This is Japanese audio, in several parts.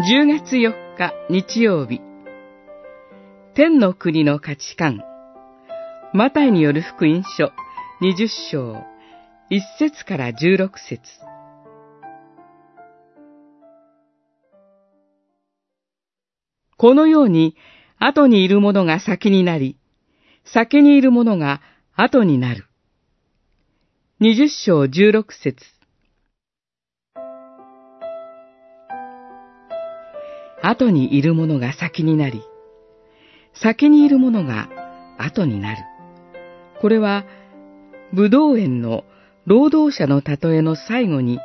10月4日日曜日。天の国の価値観。マタイによる福音書20章1節から16節。このように後にいるものが先になり、先にいるものが後になる。20章16節。後にいるものが先になり、先にいるものが後になる。これは、武道園の労働者の例えの最後に、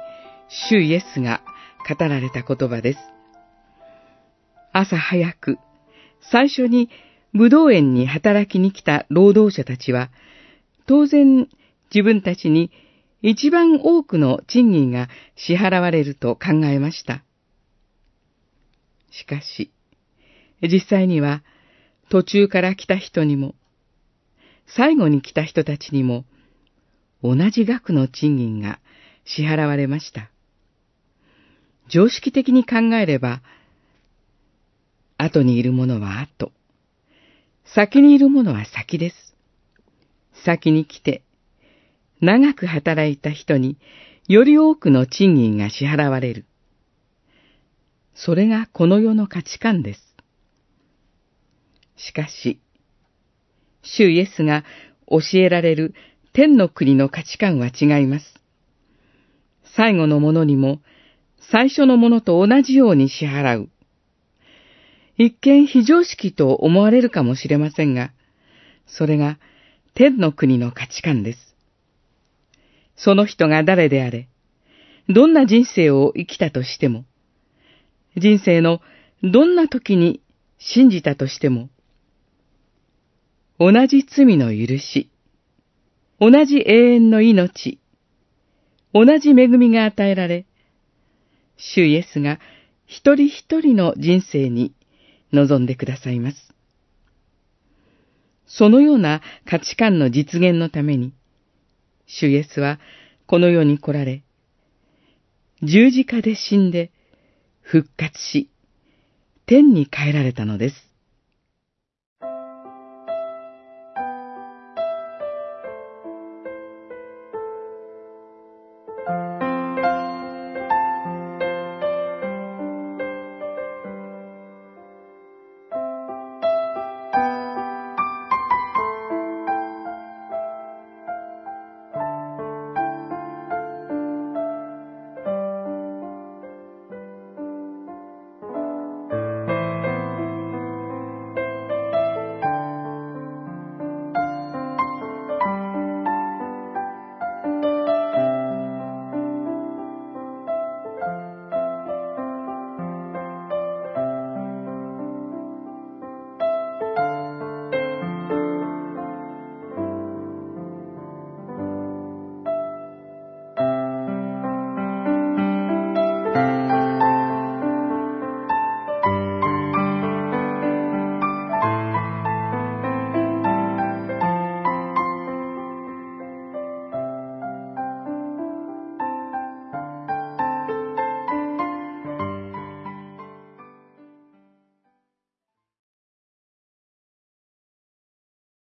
主イエスが語られた言葉です。朝早く、最初に武道園に働きに来た労働者たちは、当然自分たちに一番多くの賃金が支払われると考えました。しかし、実際には途中から来た人にも、最後に来た人たちにも、同じ額の賃金が支払われました。常識的に考えれば、後にいるものは後、先にいるものは先です。先に来て、長く働いた人により多くの賃金が支払われる。それがこの世の価値観です。しかし、主イエスが教えられる天の国の価値観は違います。最後のものにも最初のものと同じように支払う。一見非常識と思われるかもしれませんが、それが天の国の価値観です。その人が誰であれ、どんな人生を生きたとしても、人生のどんな時に信じたとしても、同じ罪の許し、同じ永遠の命、同じ恵みが与えられ、主イエスが一人一人の人生に臨んでくださいます。そのような価値観の実現のために、主イエスはこの世に来られ、十字架で死んで、復活し、天に帰られたのです。